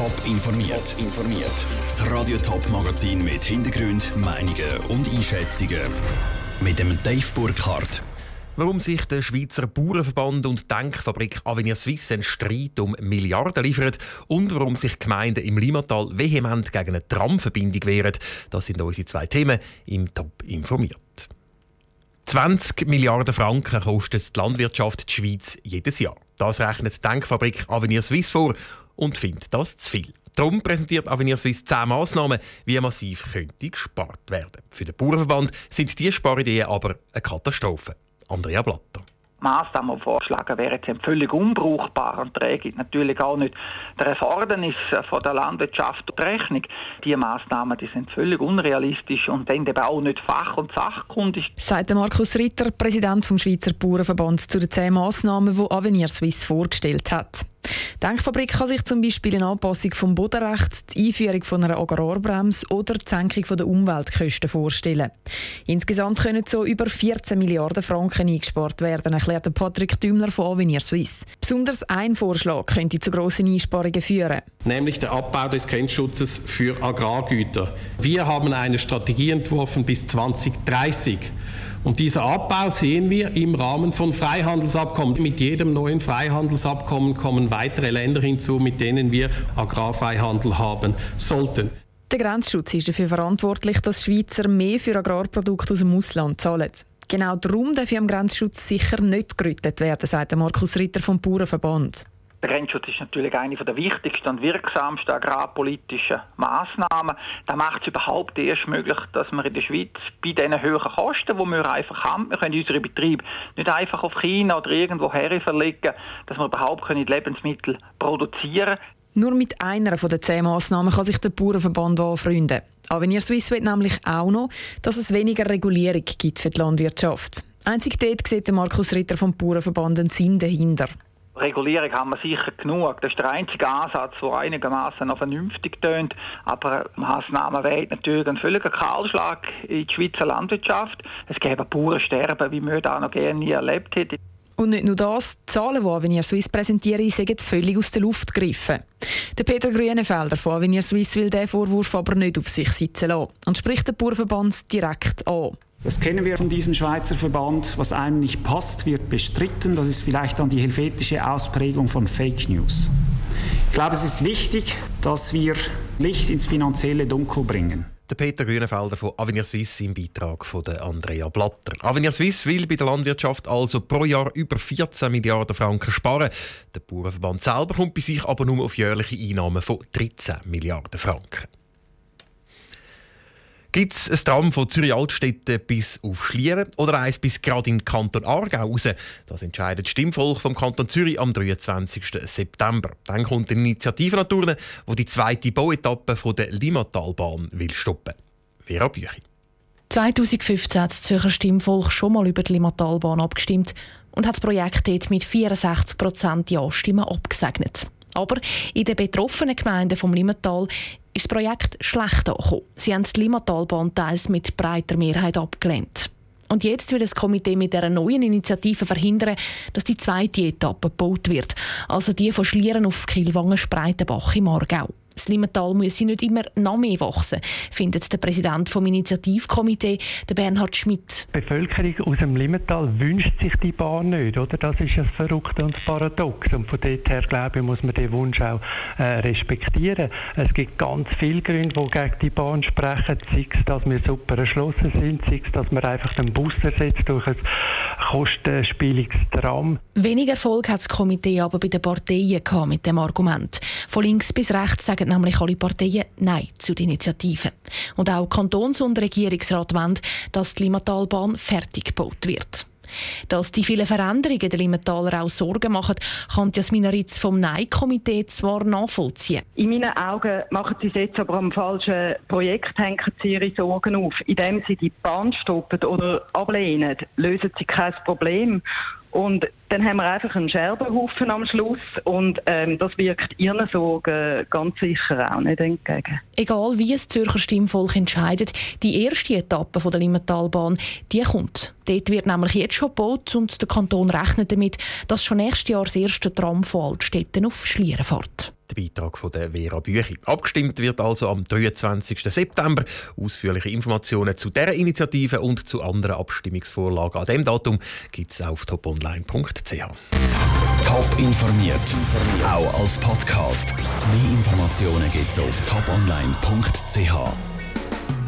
Top informiert. informiert. Das Radio Top Magazin mit Hintergrund, Meinungen und Einschätzungen mit dem Dave Burkhardt. Warum sich der Schweizer Bauernverband und Denkfabrik Avenir Suisse einen Streit um Milliarden liefern und warum sich Gemeinden im Limmatal vehement gegen eine Tramverbindung wehren, das sind unsere zwei Themen im Top informiert. 20 Milliarden Franken kostet die Landwirtschaft die Schweiz jedes Jahr. Das rechnet die Denkfabrik Avenir Suisse vor und findet das zu viel. Darum präsentiert Avenir Suisse 10 Massnahmen, wie massiv könnte gespart werden. Für den Bauernverband sind diese Sparideen aber eine Katastrophe. Andrea Blatter. Massnahmen vorschlagen, wären jetzt völlig unbrauchbar und trägt natürlich auch nicht der Erfordernis von der Landwirtschaft und Rechnung. Diese Massnahmen die sind völlig unrealistisch und dann eben auch nicht fach- und sachkundig. Sagt Markus Ritter, Präsident vom Schweizer Bauernverband, zu den zehn Massnahmen, die Avenir Suisse vorgestellt hat. Die Denkfabrik kann sich zum Beispiel eine Anpassung vom Bodenrecht, die Einführung von einer Agrarbremse oder die Senkung der Umweltkosten vorstellen. Insgesamt können so über 14 Milliarden Franken eingespart werden, erklärt Patrick Dümler von Avenir Suisse. Besonders ein Vorschlag könnte zu grossen Einsparungen führen. Nämlich der Abbau des Grenzschutzes für Agrargüter. Wir haben eine Strategie entworfen bis 2030. Und dieser Abbau sehen wir im Rahmen von Freihandelsabkommen. Mit jedem neuen Freihandelsabkommen kommen weitere Länder hinzu, mit denen wir Agrarfreihandel haben sollten. Der Grenzschutz ist dafür verantwortlich, dass Schweizer mehr für Agrarprodukte aus dem Ausland zahlen. Genau darum darf am Grenzschutz sicher nicht gerüttet werden, sagt Markus Ritter vom Bauernverband. Der Grenzschutz ist natürlich eine der wichtigsten und wirksamsten agrarpolitischen Massnahmen. Da macht es überhaupt erst möglich, dass wir in der Schweiz bei diesen hohen Kosten, die wir einfach haben, wir können unsere Betriebe nicht einfach auf China oder irgendwo her verlegen, dass wir überhaupt können Lebensmittel produzieren nur mit einer von den zehn Massnahmen kann sich der Bauernverband anfreunden. Avenir Suisse will nämlich auch noch, dass es weniger Regulierung gibt für die Landwirtschaft. Einzig dort sieht Markus Ritter vom Bauernverband einen Sinn dahinter. Regulierung haben wir sicher genug. Das ist der einzige Ansatz, der einigermaßen noch vernünftig tönt. Aber Massnahmen wären natürlich ein völliger Kahlschlag in die Schweizer Landwirtschaft. Es gäbe Bauernsterben, wie wir da noch gerne nie erlebt hätten. Und nicht nur das, die Zahlen, die Avenir Suisse präsentieren, sind völlig aus der Luft gegriffen. Der Peter Grünenfelder von Avenir Suisse will diesen Vorwurf aber nicht auf sich sitzen lassen und spricht den Bauernverband direkt an. Das kennen wir von diesem Schweizer Verband. Was einem nicht passt, wird bestritten. Das ist vielleicht dann die helvetische Ausprägung von Fake News. Ich glaube, es ist wichtig, dass wir Licht ins finanzielle Dunkel bringen. Der Peter Grünenfelder von Avenir Suisse im Beitrag von Andrea Blatter. Avenir Suisse will bei der Landwirtschaft also pro Jahr über 14 Milliarden Franken sparen. Der Bauernverband selber kommt bei sich aber nur auf jährliche Einnahmen von 13 Milliarden Franken. Gibt es ein Tram von Zürich Altstädte bis auf Schlieren oder eins bis gerade in den Kanton Aargau raus? Das entscheidet das Stimmvolk vom Kanton Zürich am 23. September. Dann kommt eine Initiative natürlich, die die zweite Bauetappe von der Limmatalbahn will stoppen. Vera Büchi. 2015 hat das Zürcher Stimmvolk schon mal über die Limmatalbahn abgestimmt und hat das Projekt dort mit 64 Ja-Stimmen abgesegnet. Aber in den betroffenen Gemeinden vom Limmatal ist das Projekt schlecht angekommen. Sie haben die Limmatalbahn teils mit breiter Mehrheit abgelehnt. Und jetzt will das Komitee mit dieser neuen Initiative verhindern, dass die zweite Etappe gebaut wird, also die von Schlieren auf Kilwangen-Spreitenbach im Aargau. Das Limmental muss nicht immer noch mehr wachsen, findet der Präsident vom Initiativkomitee, der Bernhard Schmidt. Die Bevölkerung aus dem Limmental wünscht sich die Bahn nicht, oder? Das ist ein verrücktes und Paradox. Und von dort her, glaube ich, muss man den Wunsch auch äh, respektieren. Es gibt ganz viele Gründe, die gegen die Bahn sprechen. Sei es, dass wir super erschlossen sind, sei es, dass man einfach den Bus ersetzt durch ein kostenspieliges Tram. Weniger Erfolg hat das Komitee aber bei den Parteien gehabt mit dem Argument. Von links bis rechts sagen nämlich alle Parteien Nein zu der Initiative. Und auch Kantons- und Regierungsrat wollen, dass die Limmatalbahn fertig gebaut wird. Dass die vielen Veränderungen der Limmataler auch Sorgen machen, kann Jasmina Ritz vom Nein-Komitee zwar nachvollziehen. In meinen Augen machen sie jetzt aber am falschen Projekt hängen sie ihre Sorgen auf. Indem sie die Bahn stoppen oder ablehnen, lösen sie kein Problem. Und dann haben wir einfach einen Scherbenhaufen am Schluss und ähm, das wirkt ihren Sorgen ganz sicher auch nicht entgegen. Egal wie es Zürcher Stimmvolk entscheidet, die erste Etappe von der Limmatalbahn, die kommt. Dort wird nämlich jetzt schon gebaut und der Kanton rechnet damit, dass schon nächstes Jahr das erste Tram von Altstetten auf Schlieren fährt. Der Beitrag von der Vera Büchi. Abgestimmt wird also am 23. September. Ausführliche Informationen zu dieser Initiative und zu anderen Abstimmungsvorlagen an diesem Datum gibt es auf toponline.ch. Top informiert, auch als Podcast. Mehr Informationen gibt es auf toponline.ch.